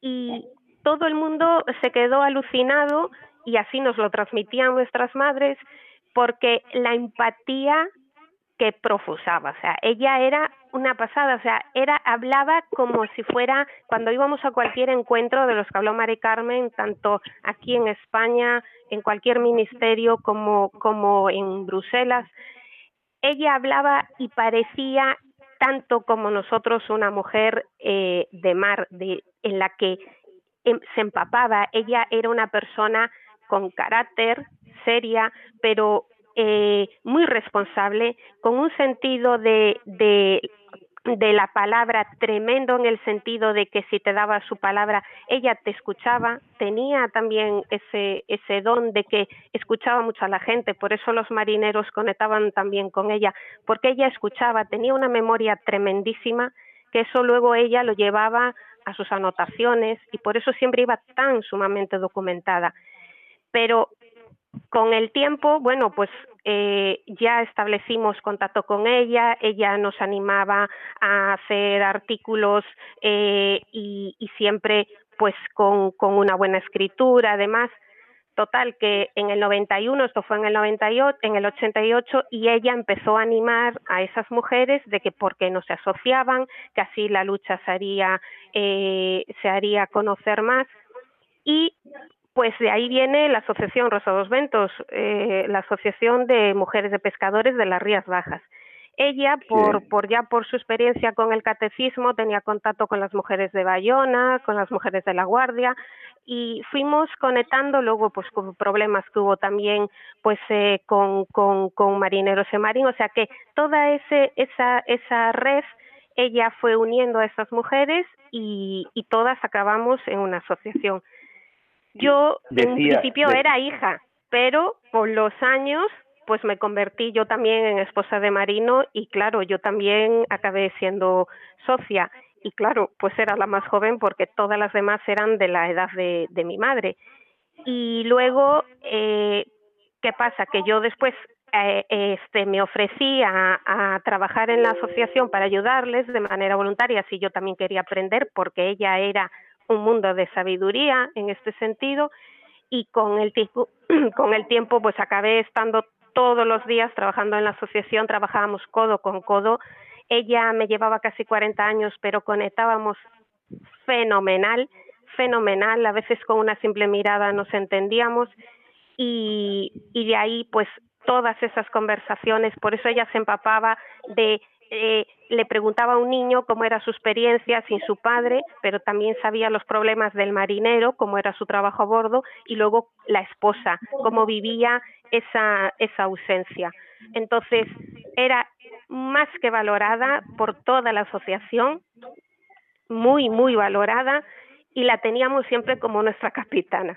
y todo el mundo se quedó alucinado y así nos lo transmitían nuestras madres porque la empatía que profusaba, o sea, ella era una pasada, o sea, era hablaba como si fuera cuando íbamos a cualquier encuentro de los que habló Mari Carmen, tanto aquí en España, en cualquier ministerio como como en Bruselas, ella hablaba y parecía tanto como nosotros una mujer eh, de mar, de, en la que em, se empapaba. Ella era una persona con carácter, seria, pero eh, muy responsable, con un sentido de, de la palabra tremendo en el sentido de que si te daba su palabra ella te escuchaba tenía también ese ese don de que escuchaba mucho a la gente por eso los marineros conectaban también con ella porque ella escuchaba tenía una memoria tremendísima que eso luego ella lo llevaba a sus anotaciones y por eso siempre iba tan sumamente documentada pero con el tiempo, bueno, pues eh, ya establecimos contacto con ella, ella nos animaba a hacer artículos eh, y, siempre pues con, con una buena escritura, además. Total, que en el 91, esto fue en el 98, en el 88, y ella empezó a animar a esas mujeres de que porque no se asociaban, que así la lucha se haría, eh, se haría conocer más. Y pues de ahí viene la Asociación Rosa dos Ventos, eh, la Asociación de Mujeres de Pescadores de las Rías Bajas. Ella, por, por ya por su experiencia con el catecismo, tenía contacto con las mujeres de Bayona, con las mujeres de la Guardia, y fuimos conectando luego pues con problemas que hubo también pues eh, con, con, con marineros en marín, o sea que toda ese, esa, esa red ella fue uniendo a esas mujeres y, y todas acabamos en una asociación. Yo en principio era hija, pero con los años pues me convertí yo también en esposa de Marino y claro, yo también acabé siendo socia y claro, pues era la más joven porque todas las demás eran de la edad de, de mi madre. Y luego, eh, ¿qué pasa? Que yo después eh, este, me ofrecí a, a, trabajar en la asociación para ayudarles de manera voluntaria, si yo también quería aprender, porque ella era un mundo de sabiduría en este sentido, y con el, tiempo, con el tiempo pues acabé estando todos los días trabajando en la asociación, trabajábamos codo con codo ella me llevaba casi 40 años, pero conectábamos fenomenal, fenomenal. A veces con una simple mirada nos entendíamos y, y de ahí pues todas esas conversaciones, por eso ella se empapaba de eh, le preguntaba a un niño cómo era su experiencia sin su padre, pero también sabía los problemas del marinero, cómo era su trabajo a bordo, y luego la esposa, cómo vivía esa, esa ausencia. Entonces, era más que valorada por toda la asociación, muy, muy valorada, y la teníamos siempre como nuestra capitana.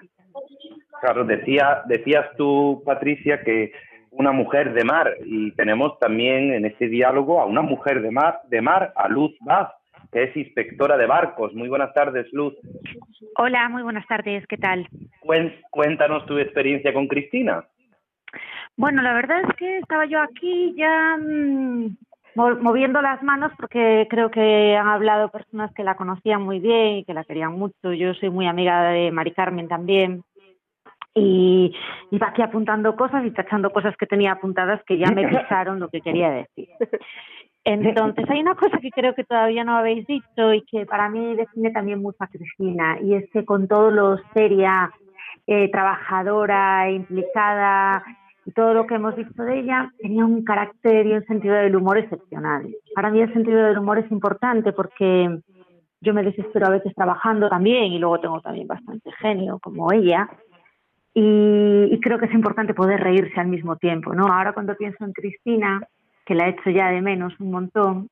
Claro, decía, decías tú, Patricia, que una mujer de mar, y tenemos también en este diálogo a una mujer de mar, de mar a Luz Vaz, que es inspectora de barcos. Muy buenas tardes, Luz. Hola, muy buenas tardes, ¿qué tal? Cuéntanos tu experiencia con Cristina. Bueno, la verdad es que estaba yo aquí ya mmm, moviendo las manos porque creo que han hablado personas que la conocían muy bien y que la querían mucho. Yo soy muy amiga de Mari Carmen también y iba aquí apuntando cosas y tachando cosas que tenía apuntadas que ya me pisaron lo que quería decir. Entonces, hay una cosa que creo que todavía no habéis dicho y que para mí define también mucho a Cristina, y es que con todo lo seria, eh, trabajadora, implicada, y todo lo que hemos visto de ella tenía un carácter y un sentido del humor excepcional. Para mí el sentido del humor es importante porque yo me desespero a veces trabajando también y luego tengo también bastante genio como ella y, y creo que es importante poder reírse al mismo tiempo, ¿no? Ahora cuando pienso en Cristina, que la he hecho ya de menos un montón,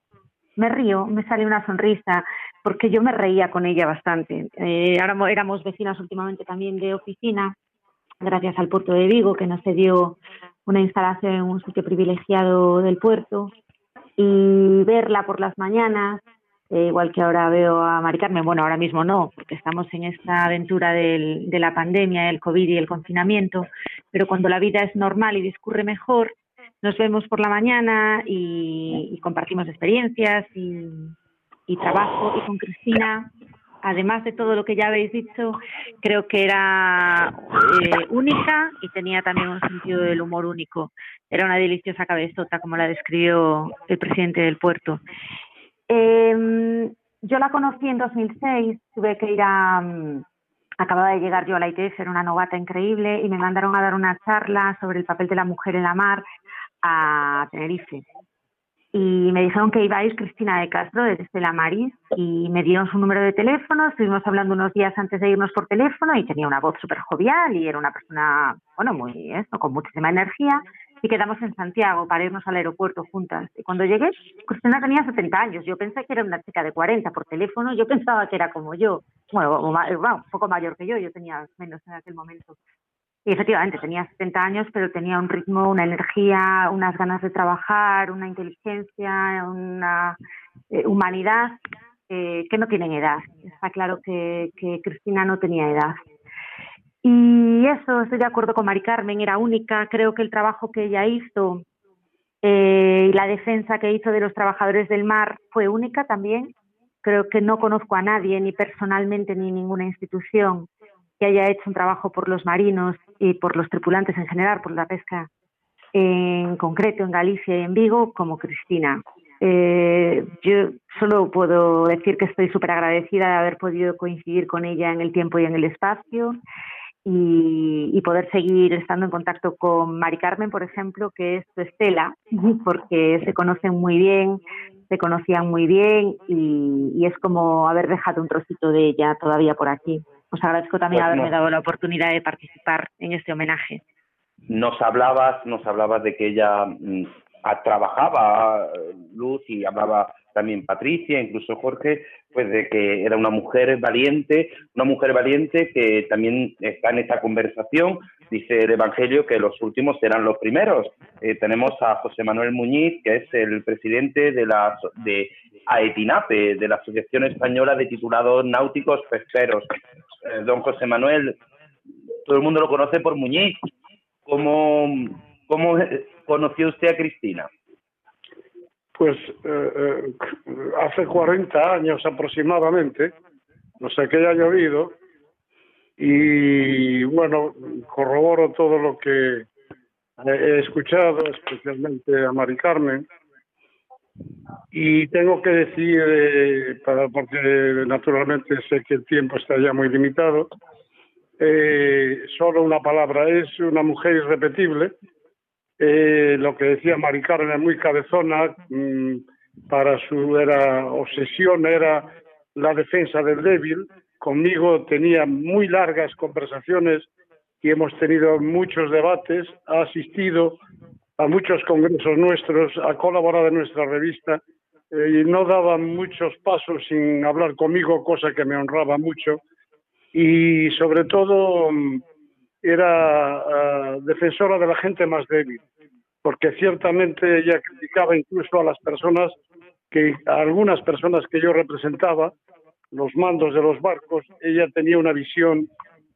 me río, me sale una sonrisa, porque yo me reía con ella bastante. Eh, ahora éramos vecinas últimamente también de oficina gracias al puerto de Vigo, que nos cedió una instalación en un sitio privilegiado del puerto, y verla por las mañanas, eh, igual que ahora veo a Mari Carmen, bueno, ahora mismo no, porque estamos en esta aventura del, de la pandemia, el COVID y el confinamiento, pero cuando la vida es normal y discurre mejor, nos vemos por la mañana y, compartimos experiencias y, y trabajo. Y con Cristina además de todo lo que ya habéis dicho, creo que era eh, única y tenía también un sentido del humor único. Era una deliciosa cabezota, como la describió el presidente del puerto. Eh, yo la conocí en 2006, tuve que ir a... Mm, acababa de llegar yo a la ITF, era una novata increíble, y me mandaron a dar una charla sobre el papel de la mujer en la mar a Tenerife. Y me dijeron que iba a ir Cristina de Castro desde Estela Maris y me dieron su número de teléfono, estuvimos hablando unos días antes de irnos por teléfono y tenía una voz súper jovial y era una persona, bueno, muy, esto, con muchísima energía y quedamos en Santiago para irnos al aeropuerto juntas. Y cuando llegué, Cristina tenía 70 años, yo pensé que era una chica de 40 por teléfono, yo pensaba que era como yo, bueno, un poco mayor que yo, yo tenía menos en aquel momento. Y efectivamente, tenía 70 años, pero tenía un ritmo, una energía, unas ganas de trabajar, una inteligencia, una eh, humanidad eh, que no tienen edad. Está claro que, que Cristina no tenía edad. Y eso, estoy de acuerdo con Mari Carmen, era única. Creo que el trabajo que ella hizo eh, y la defensa que hizo de los trabajadores del mar fue única también. Creo que no conozco a nadie, ni personalmente, ni ninguna institución, que haya hecho un trabajo por los marinos y por los tripulantes en general, por la pesca en concreto en Galicia y en Vigo, como Cristina. Eh, yo solo puedo decir que estoy súper agradecida de haber podido coincidir con ella en el tiempo y en el espacio y, y, poder seguir estando en contacto con Mari Carmen, por ejemplo, que es su Estela, porque se conocen muy bien, se conocían muy bien y, y es como haber dejado un trocito de ella todavía por aquí os agradezco también pues haberme no. dado la oportunidad de participar en este homenaje. Nos hablabas, nos hablabas de que ella mmm, trabajaba Luz y hablaba también Patricia, incluso Jorge, pues de que era una mujer valiente, una mujer valiente que también está en esta conversación. Dice el Evangelio que los últimos serán los primeros. Eh, tenemos a José Manuel Muñiz, que es el presidente de la de AETINAPE, de la Asociación Española de Titulados Náuticos Pesqueros. Eh, don José Manuel, todo el mundo lo conoce por Muñiz. ¿Cómo, cómo conoció usted a Cristina? Pues eh, eh, hace 40 años aproximadamente, no sé qué haya llovido, y bueno, corroboro todo lo que he escuchado, especialmente a Mari Carmen, y tengo que decir, eh, porque naturalmente sé que el tiempo está ya muy limitado, solo una palabra, es una mujer irrepetible, eh, lo que decía Mari Carmen, muy cabezona, mm, para su era obsesión era la defensa del débil. Conmigo tenía muy largas conversaciones y hemos tenido muchos debates, ha asistido a muchos congresos nuestros, ha colaborado en nuestra revista eh, y no daba muchos pasos sin hablar conmigo, cosa que me honraba mucho. Y sobre todo mm, era ah, defensora de la gente más débil porque ciertamente ella criticaba incluso a las personas que a algunas personas que yo representaba, los mandos de los barcos, ella tenía una visión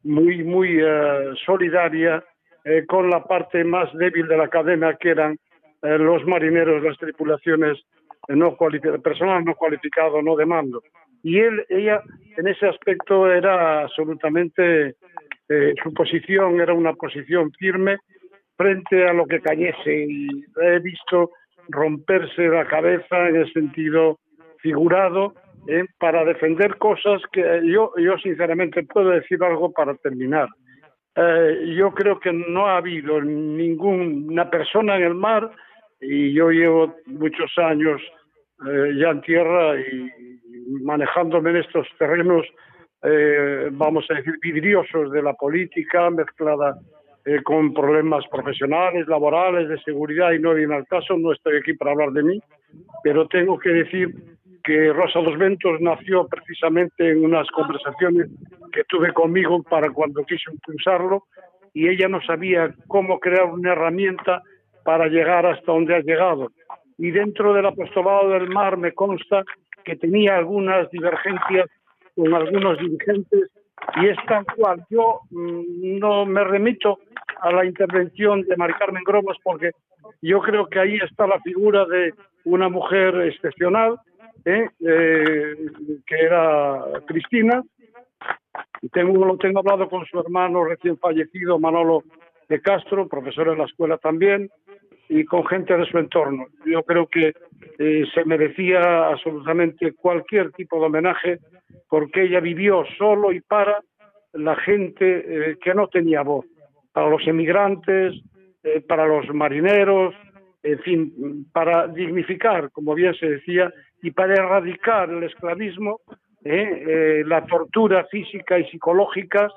muy muy eh, solidaria eh, con la parte más débil de la cadena que eran eh, los marineros, las tripulaciones no personal no cualificado, no de mando. Y ella, en ese aspecto era absolutamente, su posición era una posición firme frente a lo que cayese y he visto romperse la cabeza en el sentido figurado ¿eh? para defender cosas que yo, yo sinceramente puedo decir algo para terminar. Eh, yo creo que no ha habido ninguna persona en el mar y yo llevo muchos años eh, ya en tierra y, manejándome en estos terrenos, vamos a decir, vidriosos de la política mezclada eh, con problemas profesionales, laborales, de seguridad y no viene al caso, no estoy aquí para hablar de mí, pero tengo que decir que Rosa dos Ventos nació precisamente en unas conversaciones que tuve conmigo para cuando quise impulsarlo y ella no sabía cómo crear una herramienta para llegar hasta donde ha llegado. Y dentro del apostolado del mar me consta que tenía algunas divergencias con algunos dirigentes y es tal cual. Yo mm, no me remito a la intervención de Mari Carmen Gromos porque yo creo que ahí está la figura de una mujer excepcional, ¿eh? Eh, que era Cristina. Tengo, lo tengo hablado con su hermano recién fallecido, Manolo de Castro, profesor en la escuela también, y con gente de su entorno. Yo creo que eh, se merecía absolutamente cualquier tipo de homenaje porque ella vivió solo y para la gente que no tenía voz para los emigrantes, eh, para los marineros, en fin, para dignificar, como bien se decía, y para erradicar el esclavismo, eh, eh, la tortura física y psicológica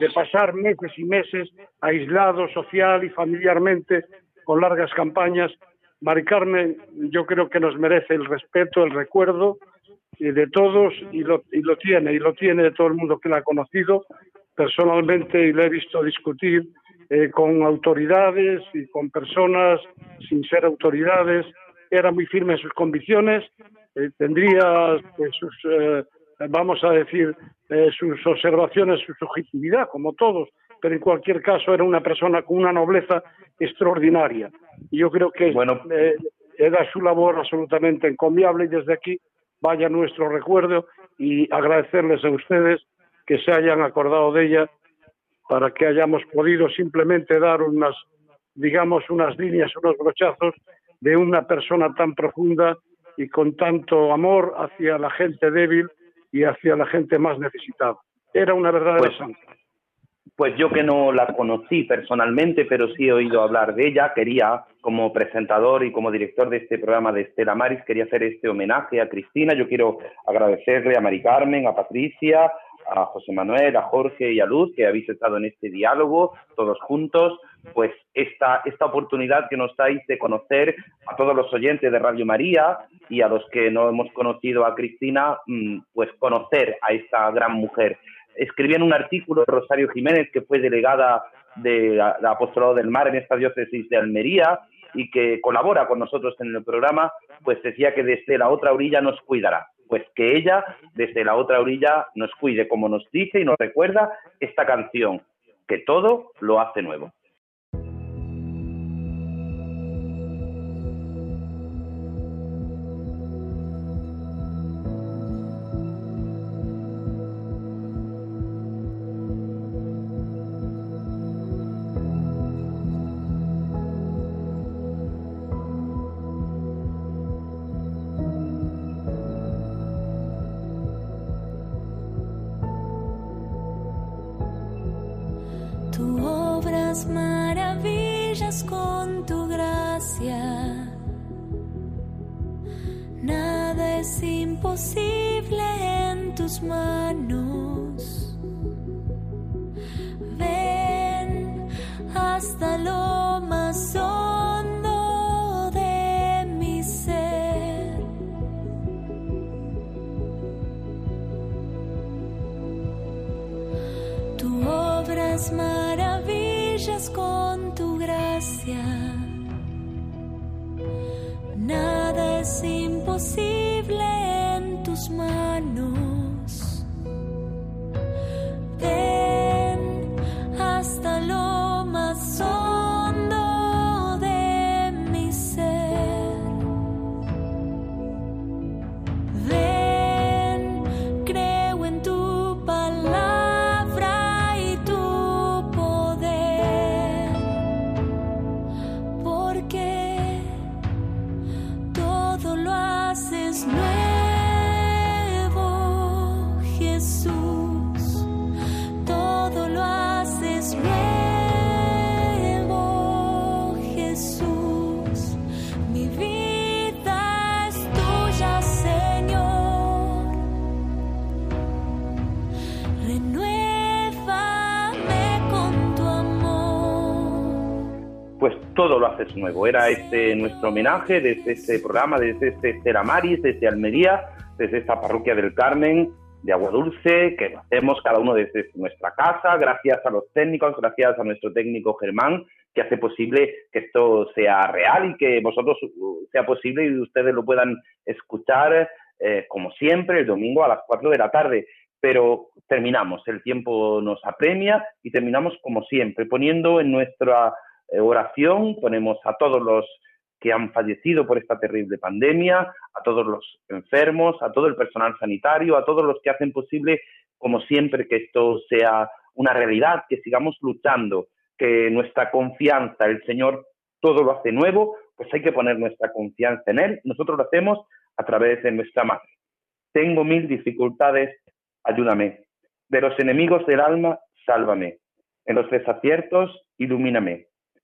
de pasar meses y meses aislados social y familiarmente con largas campañas. Mari Carmen, yo creo que nos merece el respeto, el recuerdo de todos y lo, y lo tiene, y lo tiene de todo el mundo que la ha conocido personalmente y le he visto discutir eh, con autoridades y con personas sin ser autoridades, era muy firme en sus convicciones, eh, tendría pues, sus, eh, vamos a decir, sus observaciones, su subjetividad, como todos, pero en cualquier caso era una persona con una nobleza extraordinaria. Y yo creo que bueno, era su labor absolutamente encomiable y desde aquí vaya nuestro recuerdo y agradecerles a ustedes que se hayan acordado de ella para que hayamos podido simplemente dar unas, digamos, unas líneas, unos brochazos de una persona tan profunda y con tanto amor hacia la gente débil y hacia la gente más necesitada. Era una verdadera pues, santa. Pues yo que no la conocí personalmente, pero sí he oído hablar de ella, quería, como presentador y como director de este programa de Estela Maris, quería hacer este homenaje a Cristina. Yo quiero agradecerle a Mari Carmen, a Patricia, a José Manuel, a Jorge y a Luz, que habéis estado en este diálogo todos juntos, pues esta, esta oportunidad que nos dais de conocer a todos los oyentes de Radio María y a los que no hemos conocido a Cristina, mm, pues conocer a esta gran mujer. Escribía en un artículo Rosario Jiménez, que fue delegada de, Apostolado del Mar en esta diócesis de Almería y que colabora con nosotros en el programa, pues decía que desde la otra orilla nos cuidará. Pues que ella desde la otra orilla nos cuide, como nos dice y nos recuerda esta canción, que todo lo hace nuevo. Todo lo haces nuevo. Era este nuestro homenaje desde este programa, desde este Ceramaris, desde Almería, desde esta parroquia del Carmen de Agua Dulce, que lo hacemos cada uno desde nuestra casa, gracias a los técnicos, gracias a nuestro técnico Germán, que hace posible que esto sea real y que vosotros uh, sea posible y ustedes lo puedan escuchar eh, como siempre el domingo a las 4 de la tarde. Pero terminamos, el tiempo nos apremia y terminamos como siempre, poniendo en nuestra oración, ponemos a todos los que han fallecido por esta terrible pandemia, a todos los enfermos, a todo el personal sanitario, a todos los que hacen posible, como siempre, que esto sea una realidad, que sigamos luchando, que nuestra confianza, el Señor todo lo hace nuevo, pues hay que poner nuestra confianza en Él. Nosotros lo hacemos a través de nuestra madre. Tengo mil dificultades, ayúdame. De los enemigos del alma, sálvame. En los desaciertos, ilumíname.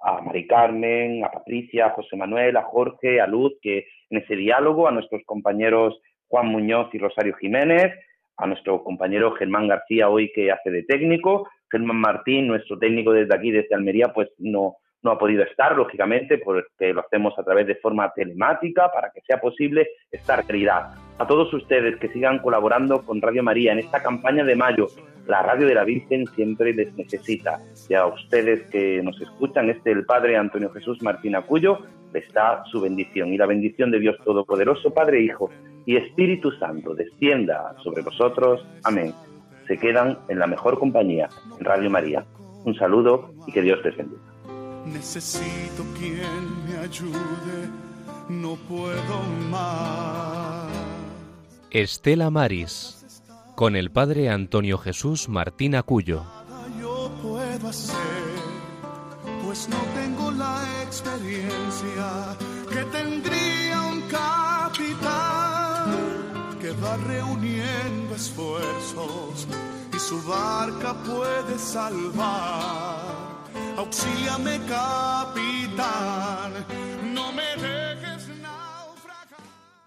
a Mari Carmen, a Patricia, a José Manuel, a Jorge, a Luz, que en ese diálogo, a nuestros compañeros Juan Muñoz y Rosario Jiménez, a nuestro compañero Germán García hoy que hace de técnico, Germán Martín, nuestro técnico desde aquí, desde Almería, pues no, no ha podido estar, lógicamente, porque lo hacemos a través de forma telemática para que sea posible estar calidad. A todos ustedes que sigan colaborando con Radio María en esta campaña de mayo, la radio de la Virgen siempre les necesita. Y a ustedes que nos escuchan, este el Padre Antonio Jesús Martín Acuyo, les da su bendición. Y la bendición de Dios Todopoderoso, Padre, Hijo y Espíritu Santo, descienda sobre vosotros. Amén. Se quedan en la mejor compañía, en Radio María. Un saludo y que Dios les bendiga. Necesito quien me ayude, no puedo más. Estela Maris con el padre Antonio Jesús Martín Acuyo. Yo puedo hacer, pues no tengo la experiencia que tendría un capitán que reuniendo esfuerzos y su barca puede salvar. Auxíliame, capitán